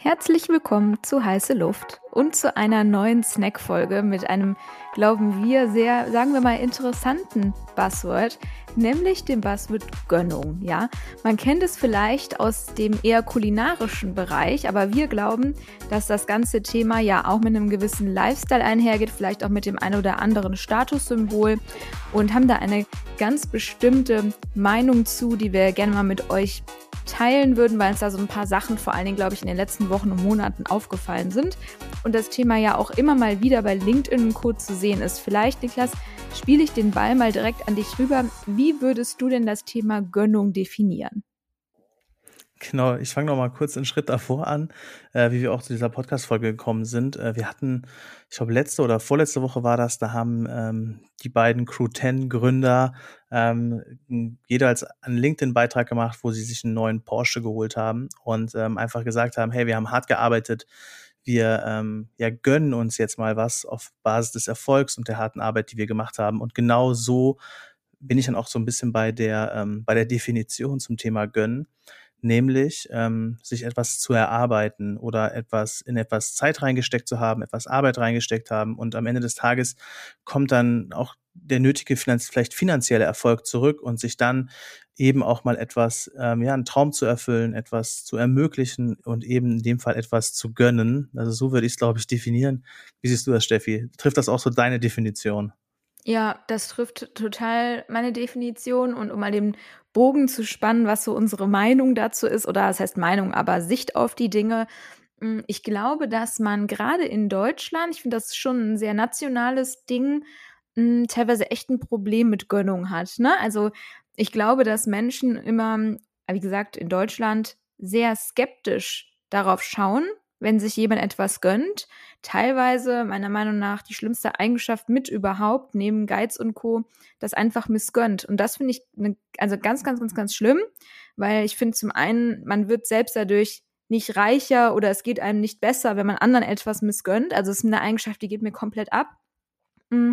Herzlich willkommen zu Heiße Luft und zu einer neuen Snack-Folge mit einem, glauben wir, sehr, sagen wir mal, interessanten Buzzword, nämlich dem Buzzword Gönnung. Ja, man kennt es vielleicht aus dem eher kulinarischen Bereich, aber wir glauben, dass das ganze Thema ja auch mit einem gewissen Lifestyle einhergeht, vielleicht auch mit dem ein oder anderen Statussymbol und haben da eine ganz bestimmte Meinung zu, die wir gerne mal mit euch teilen würden, weil uns da so ein paar Sachen vor allen Dingen, glaube ich, in den letzten Wochen und Monaten aufgefallen sind. Und das Thema ja auch immer mal wieder bei LinkedIn und Co. zu sehen ist. Vielleicht, Niklas, spiele ich den Ball mal direkt an dich rüber. Wie würdest du denn das Thema Gönnung definieren? Genau, ich fange noch mal kurz einen Schritt davor an, äh, wie wir auch zu dieser Podcast-Folge gekommen sind. Äh, wir hatten, ich glaube, letzte oder vorletzte Woche war das, da haben ähm, die beiden Crew 10 Gründer ähm, jeder als einen LinkedIn-Beitrag gemacht, wo sie sich einen neuen Porsche geholt haben und ähm, einfach gesagt haben, hey, wir haben hart gearbeitet, wir ähm, ja, gönnen uns jetzt mal was auf Basis des Erfolgs und der harten Arbeit, die wir gemacht haben. Und genau so bin ich dann auch so ein bisschen bei der, ähm, bei der Definition zum Thema gönnen nämlich ähm, sich etwas zu erarbeiten oder etwas in etwas Zeit reingesteckt zu haben, etwas Arbeit reingesteckt haben und am Ende des Tages kommt dann auch der nötige Finanz vielleicht finanzielle Erfolg zurück und sich dann eben auch mal etwas, ähm, ja, einen Traum zu erfüllen, etwas zu ermöglichen und eben in dem Fall etwas zu gönnen. Also so würde ich es, glaube ich, definieren. Wie siehst du das, Steffi? Trifft das auch so deine Definition? Ja, das trifft total meine Definition. Und um mal den Bogen zu spannen, was so unsere Meinung dazu ist, oder das heißt Meinung, aber Sicht auf die Dinge. Hm, ich glaube, dass man gerade in Deutschland, ich finde das schon ein sehr nationales Ding, hm, teilweise echt ein Problem mit Gönnung hat. Ne? Also ich glaube, dass Menschen immer, wie gesagt, in Deutschland sehr skeptisch darauf schauen, wenn sich jemand etwas gönnt. Teilweise, meiner Meinung nach, die schlimmste Eigenschaft mit überhaupt, neben Geiz und Co., das einfach missgönnt. Und das finde ich ne, also ganz, ganz, ganz, ganz schlimm, weil ich finde zum einen, man wird selbst dadurch nicht reicher oder es geht einem nicht besser, wenn man anderen etwas missgönnt. Also es ist eine Eigenschaft, die geht mir komplett ab. Mm.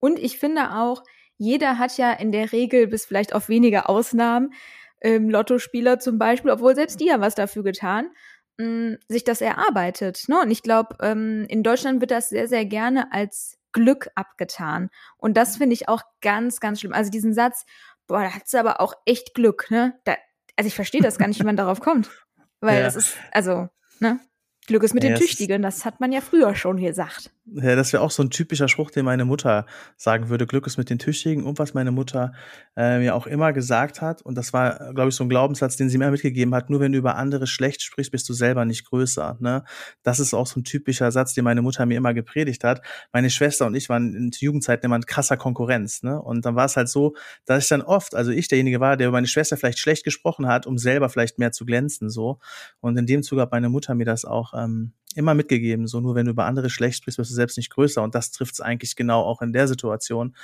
Und ich finde auch, jeder hat ja in der Regel, bis vielleicht auf wenige Ausnahmen, ähm, Lottospieler zum Beispiel, obwohl selbst die haben was dafür getan mh, sich das erarbeitet. Ne? Und ich glaube, ähm, in Deutschland wird das sehr, sehr gerne als Glück abgetan. Und das finde ich auch ganz, ganz schlimm. Also diesen Satz, boah, da hat sie aber auch echt Glück, ne? Da, also ich verstehe das gar nicht, wie man darauf kommt. Weil ja. das ist, also, ne? Glück ist mit ja, den Tüchtigen, das hat man ja früher schon gesagt. Ja, das wäre auch so ein typischer Spruch, den meine Mutter sagen würde. Glück ist mit den Tüchtigen. Und was meine Mutter äh, mir auch immer gesagt hat, und das war, glaube ich, so ein Glaubenssatz, den sie mir mitgegeben hat, nur wenn du über andere schlecht sprichst, bist du selber nicht größer. Ne? Das ist auch so ein typischer Satz, den meine Mutter mir immer gepredigt hat. Meine Schwester und ich waren in Jugendzeiten immer in krasser Konkurrenz. Ne? Und dann war es halt so, dass ich dann oft, also ich derjenige war, der über meine Schwester vielleicht schlecht gesprochen hat, um selber vielleicht mehr zu glänzen. so. Und in dem Zug hat meine Mutter mir das auch ähm, immer mitgegeben. So nur wenn du über andere schlecht sprichst, wirst du selbst nicht größer. Und das trifft es eigentlich genau auch in der Situation,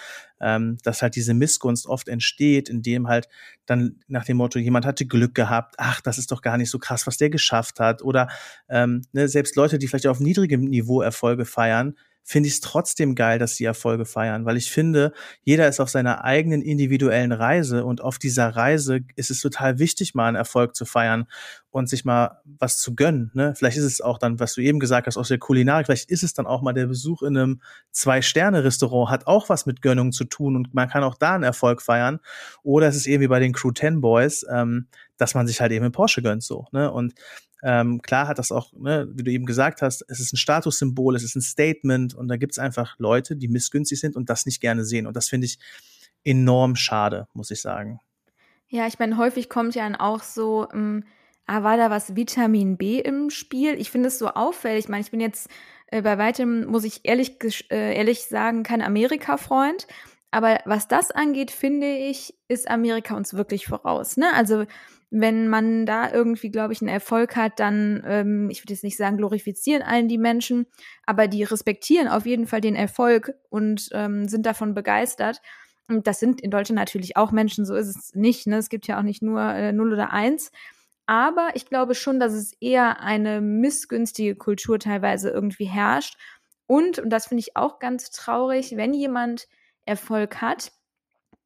ähm, dass halt diese Missgunst oft entsteht, indem halt dann nach dem Motto, jemand hatte Glück gehabt, ach, das ist doch gar nicht so krass, was der geschafft hat. Oder ähm, ne, selbst Leute, die vielleicht auf niedrigem Niveau Erfolge feiern, finde ich es trotzdem geil, dass sie Erfolge feiern, weil ich finde, jeder ist auf seiner eigenen individuellen Reise und auf dieser Reise ist es total wichtig, mal einen Erfolg zu feiern und sich mal was zu gönnen. Ne? Vielleicht ist es auch dann, was du eben gesagt hast, aus der Kulinarik, vielleicht ist es dann auch mal der Besuch in einem Zwei-Sterne-Restaurant, hat auch was mit Gönnung zu tun und man kann auch da einen Erfolg feiern. Oder es ist eben wie bei den Crew 10 Boys, ähm, dass man sich halt eben einen Porsche gönnt so. Ne? Und ähm, klar hat das auch, ne, wie du eben gesagt hast, es ist ein Statussymbol, es ist ein Statement und da gibt es einfach Leute, die missgünstig sind und das nicht gerne sehen. Und das finde ich enorm schade, muss ich sagen. Ja, ich meine, häufig kommt ja dann auch so, ähm, ah, war da was Vitamin B im Spiel? Ich finde es so auffällig. Ich meine, ich bin jetzt äh, bei weitem, muss ich ehrlich, äh, ehrlich sagen, kein Amerika-Freund. Aber was das angeht, finde ich, ist Amerika uns wirklich voraus. Ne? Also wenn man da irgendwie, glaube ich, einen Erfolg hat, dann, ähm, ich würde jetzt nicht sagen, glorifizieren allen die Menschen, aber die respektieren auf jeden Fall den Erfolg und ähm, sind davon begeistert. Und das sind in Deutschland natürlich auch Menschen, so ist es nicht. Ne? Es gibt ja auch nicht nur äh, 0 oder 1. Aber ich glaube schon, dass es eher eine missgünstige Kultur teilweise irgendwie herrscht. Und, und das finde ich auch ganz traurig, wenn jemand Erfolg hat,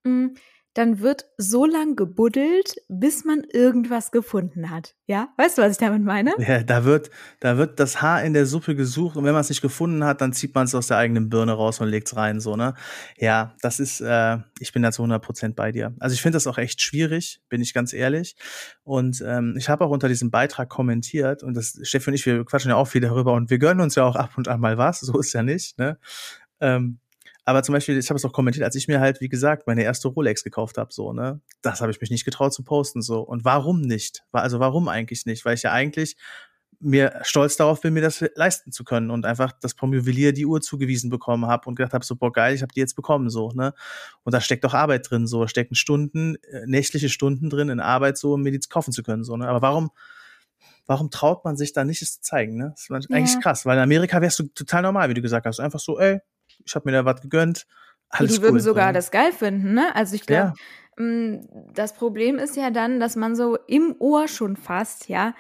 mh, hm, dann wird so lang gebuddelt, bis man irgendwas gefunden hat. Ja, weißt du, was ich damit meine? Ja, da wird, da wird das Haar in der Suppe gesucht und wenn man es nicht gefunden hat, dann zieht man es aus der eigenen Birne raus und legt es rein, so, ne? Ja, das ist, äh, ich bin da zu 100 Prozent bei dir. Also ich finde das auch echt schwierig, bin ich ganz ehrlich. Und ähm, ich habe auch unter diesem Beitrag kommentiert und das, Steffi und ich, wir quatschen ja auch viel darüber und wir gönnen uns ja auch ab und an mal was, so ist ja nicht, ne? Ähm, aber zum Beispiel, ich habe es auch kommentiert, als ich mir halt, wie gesagt, meine erste Rolex gekauft habe, so, ne? Das habe ich mich nicht getraut zu posten, so. Und warum nicht? Also warum eigentlich nicht? Weil ich ja eigentlich mir stolz darauf bin, mir das leisten zu können und einfach das vom Juwelier die Uhr zugewiesen bekommen habe und gedacht habe, so, boah, geil, ich habe die jetzt bekommen, so, ne? Und da steckt doch Arbeit drin, so, stecken Stunden, äh, nächtliche Stunden drin in Arbeit, so, um mir die kaufen zu können, so, ne? Aber warum, warum traut man sich da nicht, es zu zeigen, ne? Das ist eigentlich ja. krass, weil in Amerika wärst du total normal, wie du gesagt hast. Einfach so, ey, ich habe mir da was gegönnt. Alles die cool, würden sogar ja. das geil finden, ne? Also ich glaube, ja. Mm, das Problem ist ja dann, dass man so im Ohr schon fast, ja,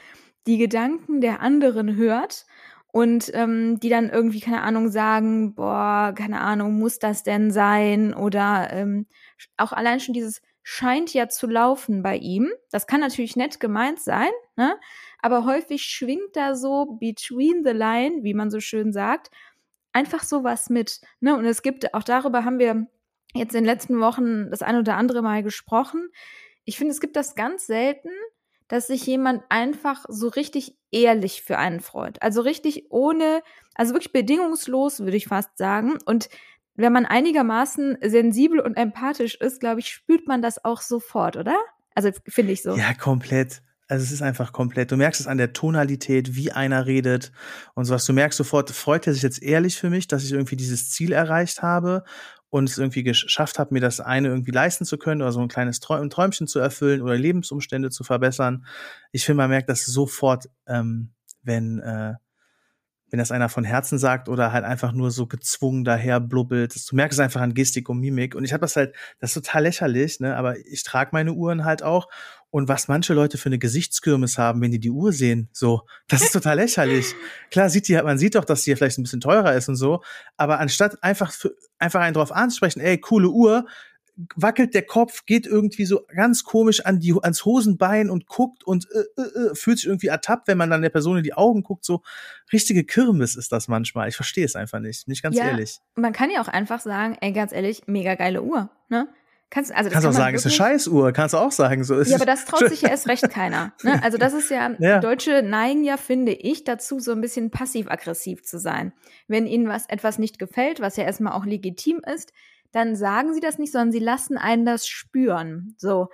die Gedanken der anderen hört und ähm, die dann irgendwie, keine Ahnung, sagen, boah, keine Ahnung, muss das denn sein? Oder ähm, auch allein schon dieses scheint ja zu laufen bei ihm. Das kann natürlich nett gemeint sein, ne? Aber häufig schwingt da so between the line, wie man so schön sagt, einfach sowas mit. Ne? Und es gibt, auch darüber haben wir jetzt in den letzten Wochen das ein oder andere Mal gesprochen. Ich finde, es gibt das ganz selten, dass sich jemand einfach so richtig ehrlich für einen freut. Also richtig ohne, also wirklich bedingungslos, würde ich fast sagen. Und wenn man einigermaßen sensibel und empathisch ist, glaube ich, spürt man das auch sofort, oder? Also finde ich so. Ja, komplett. Also es ist einfach komplett. Du merkst es an der Tonalität, wie einer redet und sowas. Du merkst sofort, freut er sich jetzt ehrlich für mich, dass ich irgendwie dieses Ziel erreicht habe und es irgendwie geschafft habe, mir das eine irgendwie leisten zu können oder so ein kleines Träumchen zu erfüllen oder Lebensumstände zu verbessern. Ich finde, man merkt das sofort, ähm, wenn äh, wenn das einer von Herzen sagt oder halt einfach nur so gezwungen daher blubbelt. Du merkst es einfach an Gestik und Mimik. Und ich habe das halt, das ist total lächerlich, ne? Aber ich trage meine Uhren halt auch. Und was manche Leute für eine Gesichtskürmis haben, wenn die die Uhr sehen, so, das ist total lächerlich. Klar sieht die, man sieht doch, dass die vielleicht ein bisschen teurer ist und so. Aber anstatt einfach, für, einfach einen drauf anzusprechen, ey, coole Uhr, wackelt der Kopf, geht irgendwie so ganz komisch an die, ans Hosenbein und guckt und äh, äh, äh, fühlt sich irgendwie ertappt, wenn man dann der Person in die Augen guckt. So richtige Kirmes ist das manchmal. Ich verstehe es einfach nicht, nicht ganz ja, ehrlich. Man kann ja auch einfach sagen, ey, ganz ehrlich, mega geile Uhr, ne? Kannst, also das kannst kann auch sagen, ist eine Scheißuhr, kannst du auch sagen. So ist ja, aber das traut sich ja erst recht keiner. Ne? Also das ist ja, ja, Deutsche neigen ja, finde ich, dazu, so ein bisschen passiv-aggressiv zu sein. Wenn ihnen was etwas nicht gefällt, was ja erstmal auch legitim ist, dann sagen sie das nicht, sondern sie lassen einen das spüren. So.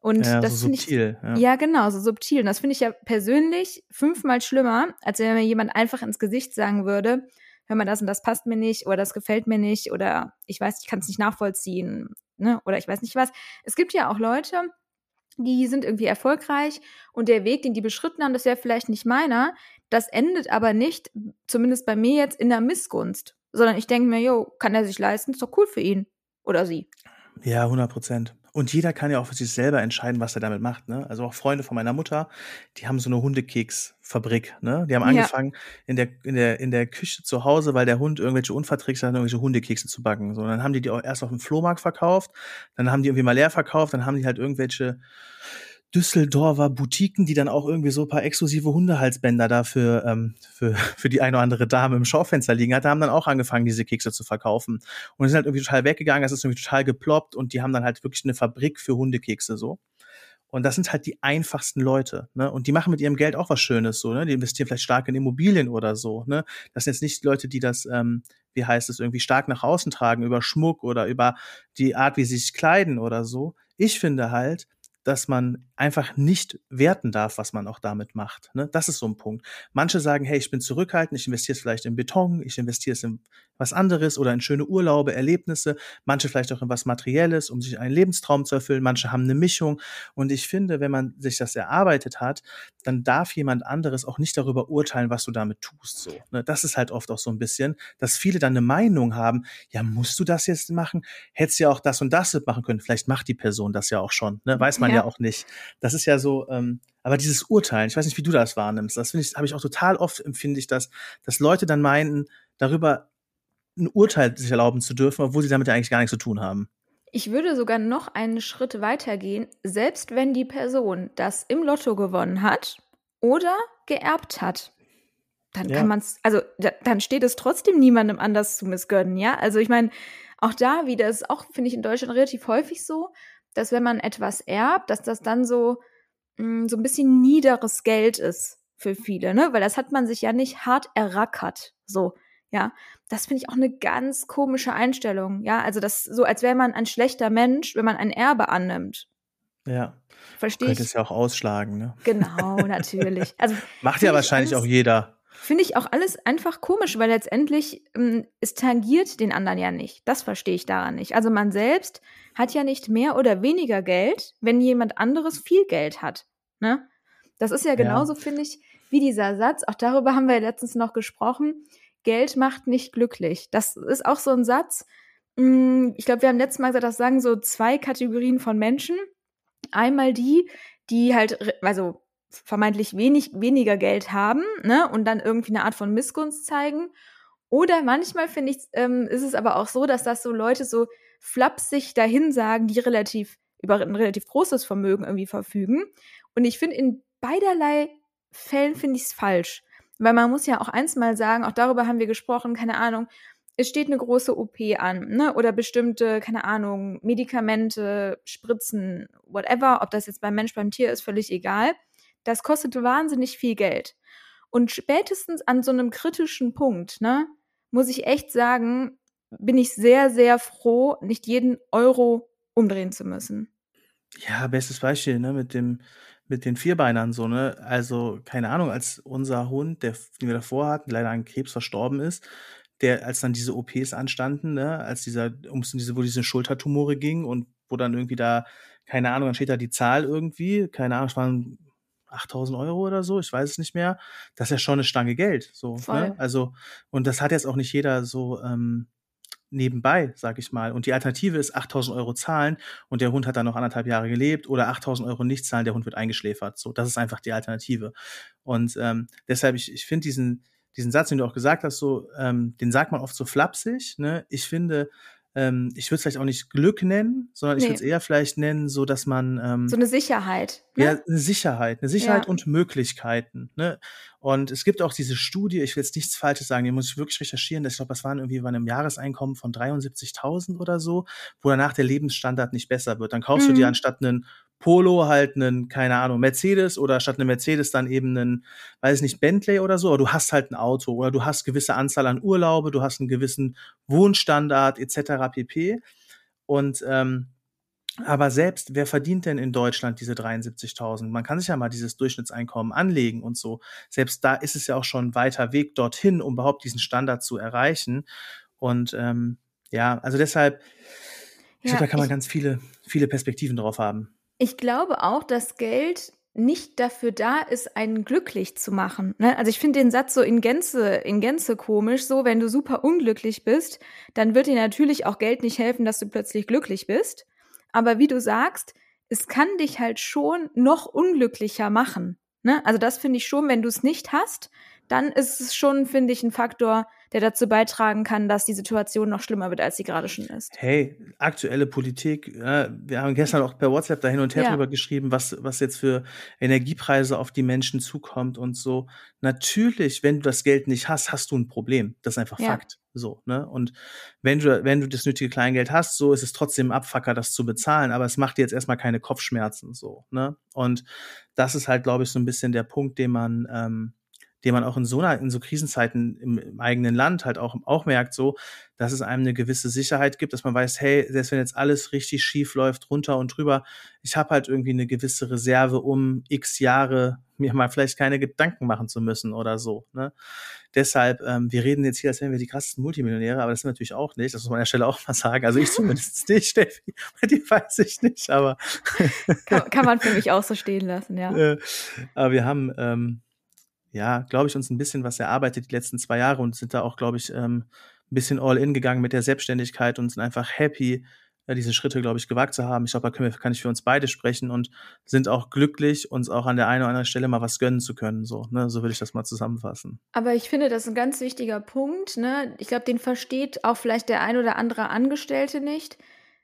Und ja, das so finde ich. Ja. ja, genau, so subtil. Und das finde ich ja persönlich fünfmal schlimmer, als wenn mir jemand einfach ins Gesicht sagen würde, hör mal, das und das passt mir nicht oder das gefällt mir nicht oder ich weiß, ich kann es nicht nachvollziehen, ne? Oder ich weiß nicht was. Es gibt ja auch Leute, die sind irgendwie erfolgreich und der Weg, den die beschritten haben, das wäre vielleicht nicht meiner. Das endet aber nicht, zumindest bei mir jetzt, in der Missgunst sondern ich denke mir, jo, kann er sich leisten, ist doch cool für ihn oder sie. Ja, 100 Prozent. Und jeder kann ja auch für sich selber entscheiden, was er damit macht. Ne? Also auch Freunde von meiner Mutter, die haben so eine Hundekeksfabrik. Ne? Die haben angefangen, ja. in, der, in, der, in der Küche zu Hause, weil der Hund irgendwelche Unverträglichkeiten hat, irgendwelche Hundekekse zu backen. So, dann haben die die auch erst auf dem Flohmarkt verkauft, dann haben die irgendwie mal leer verkauft, dann haben die halt irgendwelche Düsseldorfer Boutiquen, die dann auch irgendwie so ein paar exklusive Hundehalsbänder dafür ähm, für, für die eine oder andere Dame im Schaufenster liegen hatte, haben dann auch angefangen, diese Kekse zu verkaufen. Und sind halt irgendwie total weggegangen, das ist irgendwie total geploppt und die haben dann halt wirklich eine Fabrik für Hundekekse so. Und das sind halt die einfachsten Leute, ne? Und die machen mit ihrem Geld auch was Schönes, so, ne? Die investieren vielleicht stark in Immobilien oder so, ne? Das sind jetzt nicht Leute, die das, ähm, wie heißt es, irgendwie stark nach außen tragen, über Schmuck oder über die Art, wie sie sich kleiden oder so. Ich finde halt, dass man einfach nicht werten darf, was man auch damit macht. Ne? Das ist so ein Punkt. Manche sagen, hey, ich bin zurückhaltend, ich investiere es vielleicht in Beton, ich investiere es in was anderes oder in schöne Urlaube, Erlebnisse, manche vielleicht auch in was Materielles, um sich einen Lebenstraum zu erfüllen, manche haben eine Mischung. Und ich finde, wenn man sich das erarbeitet hat, dann darf jemand anderes auch nicht darüber urteilen, was du damit tust. So, ne? Das ist halt oft auch so ein bisschen, dass viele dann eine Meinung haben, ja, musst du das jetzt machen? Hättest ja auch das und das machen können. Vielleicht macht die Person das ja auch schon, ne? weiß man ja, ja auch nicht. Das ist ja so, ähm, aber dieses Urteilen, ich weiß nicht, wie du das wahrnimmst, das finde ich, habe ich auch total oft empfinde ich das, dass Leute dann meinen, darüber ein Urteil sich erlauben zu dürfen, obwohl sie damit ja eigentlich gar nichts zu tun haben. Ich würde sogar noch einen Schritt weiter gehen, selbst wenn die Person das im Lotto gewonnen hat oder geerbt hat. Dann Ja. kann man es, also da, dann steht es trotzdem niemandem anders zu missgönnen, ja? Also ich meine, auch da wieder ist auch, finde ich, in Deutschland relativ häufig so, dass wenn man etwas erbt, dass das dann so, mh, so ein bisschen niederes Geld ist für viele, ne? Weil das hat man sich ja nicht hart errackert. So, ja. Das finde ich auch eine ganz komische Einstellung, ja. Also das so, als wäre man ein schlechter Mensch, wenn man ein Erbe annimmt. Ja. Verstehe Könnte ich. es ja auch ausschlagen, ne? Genau, natürlich. Also Macht ja ich wahrscheinlich alles- auch jeder. Finde ich auch alles einfach komisch, weil letztendlich ähm, es tangiert den anderen ja nicht. Das verstehe ich daran nicht. Also man selbst hat ja nicht mehr oder weniger Geld, wenn jemand anderes viel Geld hat. Ne? Das ist ja genauso, finde ich, wie dieser Satz. Auch darüber haben wir ja letztens noch gesprochen. Geld macht nicht glücklich. Das ist auch so ein Satz. mh, Ich glaube, wir haben letztes Mal gesagt, das sagen so zwei Kategorien von Menschen. Einmal die, die halt, also vermeintlich wenig, weniger Geld haben, ne, und dann irgendwie eine Art von Missgunst zeigen. Oder manchmal finde ich, ähm, ist es aber auch so, dass das so Leute so flapsig dahin sagen, die relativ über ein relativ großes Vermögen irgendwie verfügen. Und ich finde, in beiderlei Fällen finde ich es falsch. Weil man muss ja auch eins mal sagen, auch darüber haben wir gesprochen, keine Ahnung, es steht eine große OP an, ne? Oder bestimmte, keine Ahnung, Medikamente, Spritzen, whatever, ob das jetzt beim Mensch, beim Tier ist, völlig egal. Das kostet wahnsinnig viel Geld. Und spätestens an so einem kritischen Punkt, ne, muss ich echt sagen, bin ich sehr, sehr froh, nicht jeden Euro umdrehen zu müssen. Ja, bestes Beispiel, ne, mit dem, mit den Vierbeinern so, ne? Also, keine Ahnung, als unser Hund, der, den wir davor hatten, leider an Krebs verstorben ist, der, als dann diese OPs anstanden, ne, als dieser, um diese, wo diese Schultertumore ging und wo dann irgendwie da, keine Ahnung, dann steht da die Zahl irgendwie, keine Ahnung, es waren 8000 Euro oder so, ich weiß es nicht mehr. Das ist ja schon eine Stange Geld, so, ne? Also, und das hat jetzt auch nicht jeder so, ähm, nebenbei, sag ich mal. Und die Alternative ist 8000 Euro zahlen und der Hund hat dann noch anderthalb Jahre gelebt oder 8000 Euro nicht zahlen, der Hund wird eingeschläfert. So, das ist einfach die Alternative. Und ähm, deshalb, ich, ich finde diesen, diesen Satz, den du auch gesagt hast, so, ähm, den sagt man oft so flapsig. Ne? Ich finde, ähm, ich würde es vielleicht auch nicht Glück nennen, sondern ich Nee. würde es eher vielleicht nennen, so dass man ähm, So eine Sicherheit. Ne? ja, eine Sicherheit, eine Sicherheit Ja. und Möglichkeiten. Ne? Und es gibt auch diese Studie, ich will jetzt nichts Falsches sagen, die muss ich wirklich recherchieren, ich glaube, das waren irgendwie bei einem Jahreseinkommen von 73.000 oder so, wo danach der Lebensstandard nicht besser wird. Dann kaufst du Mhm. dir anstatt einen Polo halt einen, keine Ahnung, Mercedes oder statt einem Mercedes dann eben einen, weiß ich nicht, Bentley oder so, aber du hast halt ein Auto oder du hast gewisse Anzahl an Urlaube, du hast einen gewissen Wohnstandard etc. pp. Und ähm, aber selbst, wer verdient denn in Deutschland diese 73.000? Man kann sich ja mal dieses Durchschnittseinkommen anlegen und so. Selbst da ist es ja auch schon ein weiter Weg dorthin, um überhaupt diesen Standard zu erreichen. Und ähm, ja, also deshalb, ich Ja, glaube, da kann man ich- ganz viele, viele Perspektiven drauf haben. Ich glaube auch, dass Geld nicht dafür da ist, einen glücklich zu machen. Ne? Also ich finde den Satz so in Gänze, in Gänze komisch. So, wenn du super unglücklich bist, dann wird dir natürlich auch Geld nicht helfen, dass du plötzlich glücklich bist. Aber wie du sagst, es kann dich halt schon noch unglücklicher machen. Ne? Also das finde ich schon, wenn du es nicht hast, dann ist es schon, finde ich, ein Faktor, der dazu beitragen kann, dass die Situation noch schlimmer wird, als sie gerade schon ist. Hey, aktuelle Politik, äh, wir haben gestern auch per WhatsApp da hin und her Ja. drüber geschrieben, was, was jetzt für Energiepreise auf die Menschen zukommt und so. Natürlich, wenn du das Geld nicht hast, hast du ein Problem. Das ist einfach Ja. Fakt. So, ne? Und wenn du, wenn du das nötige Kleingeld hast, so ist es trotzdem ein Abfacker, das zu bezahlen, aber es macht dir jetzt erstmal keine Kopfschmerzen, so, ne? Und das ist halt, glaube ich, so ein bisschen der Punkt, den man, ähm, den man auch in so einer, in so Krisenzeiten im, im eigenen Land halt auch, auch merkt, so, dass es einem eine gewisse Sicherheit gibt, dass man weiß, hey, selbst wenn jetzt alles richtig schief läuft, runter und drüber, ich habe halt irgendwie eine gewisse Reserve, um x Jahre mir mal vielleicht keine Gedanken machen zu müssen oder so. Ne? Deshalb, ähm, wir reden jetzt hier, als wären wir die krassesten Multimillionäre, aber das sind natürlich auch nicht. Das muss man an der Stelle auch mal sagen. Also ich zumindest nicht, Steffi. Bei dir weiß ich nicht, aber Kann, kann man für mich auch so stehen lassen, ja. äh, aber wir haben, ähm, ja, glaube ich, uns ein bisschen was erarbeitet die letzten zwei Jahre und sind da auch, glaube ich, ähm, ein bisschen all in gegangen mit der Selbstständigkeit und sind einfach happy, äh, diese Schritte, glaube ich, gewagt zu haben. Ich glaube, da können wir, kann ich für uns beide sprechen und sind auch glücklich, uns auch an der einen oder anderen Stelle mal was gönnen zu können. So, ne? so würde ich das mal zusammenfassen. Aber ich finde, das ist ein ganz wichtiger Punkt. Ne? Ich glaube, den versteht auch vielleicht der ein oder andere Angestellte nicht.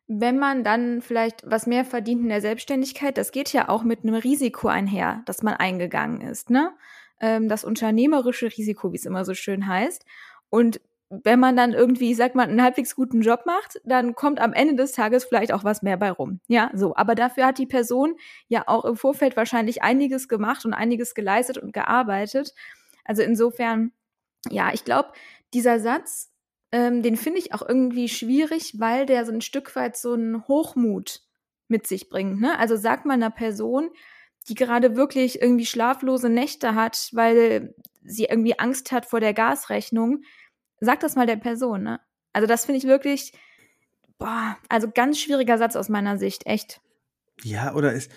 wenn man dann vielleicht was mehr verdient in der Selbstständigkeit, das geht ja auch mit einem Risiko einher, das man eingegangen ist, ne? Ähm, das unternehmerische Risiko, wie es immer so schön heißt. Und wenn man dann irgendwie, ich sag mal, einen halbwegs guten Job macht, dann kommt am Ende des Tages vielleicht auch was mehr bei rum. Ja, so. Aber dafür hat die Person ja auch im Vorfeld wahrscheinlich einiges gemacht und einiges geleistet und gearbeitet. Also insofern, ja, ich glaube, dieser Satz, ähm, den finde ich auch irgendwie schwierig, weil der so ein Stück weit so einen Hochmut mit sich bringt. Ne? Also sagt man einer Person, die gerade wirklich irgendwie schlaflose Nächte hat, weil sie irgendwie Angst hat vor der Gasrechnung, sag das mal der Person, ne? Also das finde ich wirklich, boah, also ganz schwieriger Satz aus meiner Sicht, echt. Ja, oder ist,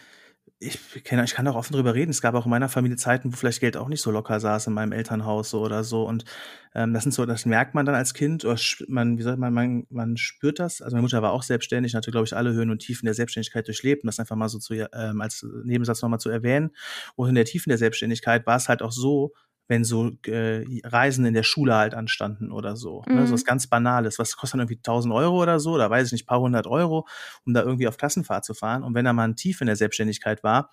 ich, kenne, ich kann auch offen drüber reden. Es gab auch in meiner Familie Zeiten, wo vielleicht Geld auch nicht so locker saß in meinem Elternhaus so oder so. Und ähm, das sind so, das merkt man dann als Kind oder man, wie sagt man, man, man spürt das. Also meine Mutter war auch selbstständig, hatte, glaube ich, alle Höhen und Tiefen der Selbstständigkeit durchlebt, um das einfach mal so zu, ähm, als Nebensatz nochmal zu erwähnen. Und in der Tiefen der Selbstständigkeit war es halt auch so, wenn so äh, Reisen in der Schule halt anstanden oder so. Mhm. Ne? So was mhm. ganz Banales. Was kostet dann irgendwie 1000 Euro oder so? Oder weiß ich nicht, paar hundert Euro, um da irgendwie auf Klassenfahrt zu fahren. Und wenn da mal ein Tief in der Selbstständigkeit war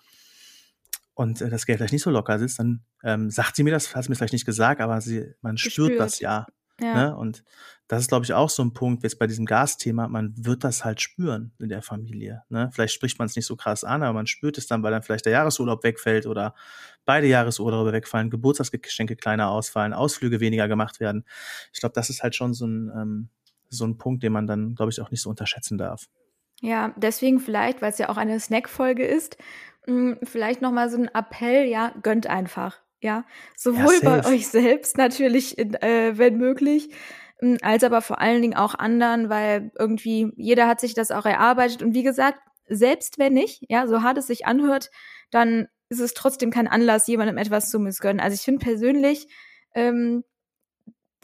und äh, das Geld vielleicht nicht so locker sitzt, dann ähm, sagt sie mir das, hat sie mir vielleicht nicht gesagt, aber sie, man spürt, spürt das ja. Ja. Ne? Und das ist, glaube ich, auch so ein Punkt jetzt bei diesem Gasthema. Man wird das halt spüren in der Familie. Ne? Vielleicht spricht man es nicht so krass an, aber man spürt es dann, weil dann vielleicht der Jahresurlaub wegfällt oder beide Jahresurlaube wegfallen, Geburtstagsgeschenke kleiner ausfallen, Ausflüge weniger gemacht werden. Ich glaube, das ist halt schon so ein, ähm, so ein Punkt, den man dann, glaube ich, auch nicht so unterschätzen darf. Ja, deswegen vielleicht, weil es ja auch eine Snackfolge ist, hm, vielleicht nochmal so ein Appell, ja, gönnt einfach. Ja, sowohl ja, bei euch selbst natürlich, äh, wenn möglich, hm, als aber vor allen Dingen auch anderen, weil irgendwie jeder hat sich das auch erarbeitet. Und wie gesagt, selbst wenn nicht, ja, so hart es sich anhört, dann ist es trotzdem kein Anlass, jemandem etwas zu missgönnen. Also ich finde persönlich, ähm,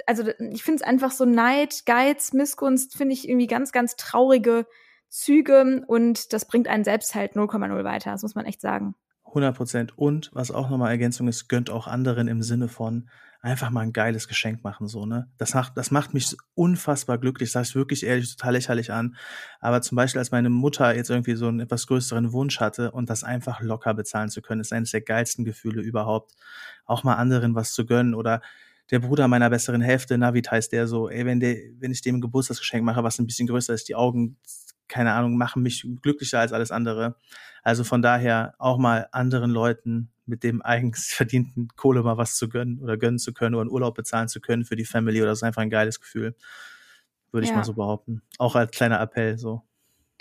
also ich finde es einfach so Neid, Geiz, Missgunst, finde ich irgendwie ganz, ganz traurige Züge und das bringt einen selbst halt 0,0 weiter, das muss man echt sagen. 100 Prozent. Und was auch nochmal Ergänzung ist, gönnt auch anderen im Sinne von einfach mal ein geiles Geschenk machen, so, ne? Das macht, das macht mich unfassbar glücklich, sag ich wirklich ehrlich, total lächerlich an. Aber zum Beispiel, als meine Mutter jetzt irgendwie so einen etwas größeren Wunsch hatte und das einfach locker bezahlen zu können, ist eines der geilsten Gefühle überhaupt. Auch mal anderen was zu gönnen oder der Bruder meiner besseren Hälfte, Navid heißt der so, ey, wenn der, wenn ich dem Geburtstagsgeschenk mache, was ein bisschen größer ist, die Augen keine Ahnung, machen mich glücklicher als alles andere. Also von daher auch mal anderen Leuten mit dem eigens verdienten Kohle mal was zu gönnen oder gönnen zu können oder einen Urlaub bezahlen zu können für die Family oder so ist einfach ein geiles Gefühl. Würde ich ja. mal so behaupten. Auch als kleiner Appell so.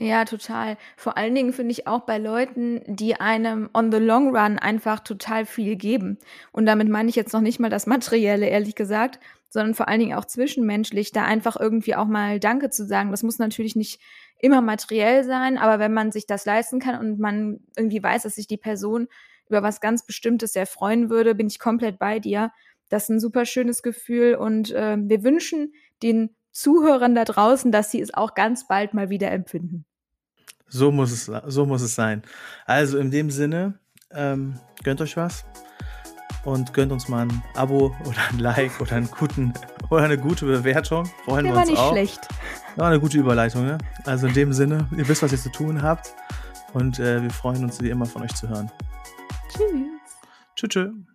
Ja, total. Vor allen Dingen finde ich auch bei Leuten, die einem on the long run einfach total viel geben. Und damit meine ich jetzt noch nicht mal das Materielle, ehrlich gesagt, sondern vor allen Dingen auch zwischenmenschlich, da einfach irgendwie auch mal Danke zu sagen. Das muss natürlich nicht immer materiell sein, aber wenn man sich das leisten kann und man irgendwie weiß, dass sich die Person über was ganz Bestimmtes sehr freuen würde, bin ich komplett bei dir. Das ist ein super schönes Gefühl und äh, wir wünschen den Zuhörern da draußen, dass sie es auch ganz bald mal wieder empfinden. So muss es, so muss es sein. Also in dem Sinne, ähm, gönnt euch was und gönnt uns mal ein Abo oder ein Like oder einen guten oder eine gute Bewertung. Freuen Der wir uns war nicht auch. schlecht. Ja, eine gute Überleitung, ne? Also in dem Sinne, ihr wisst, was ihr zu tun habt. Und äh, wir freuen uns, wie immer von euch zu hören. Tschüss. Tschüss. tschüss.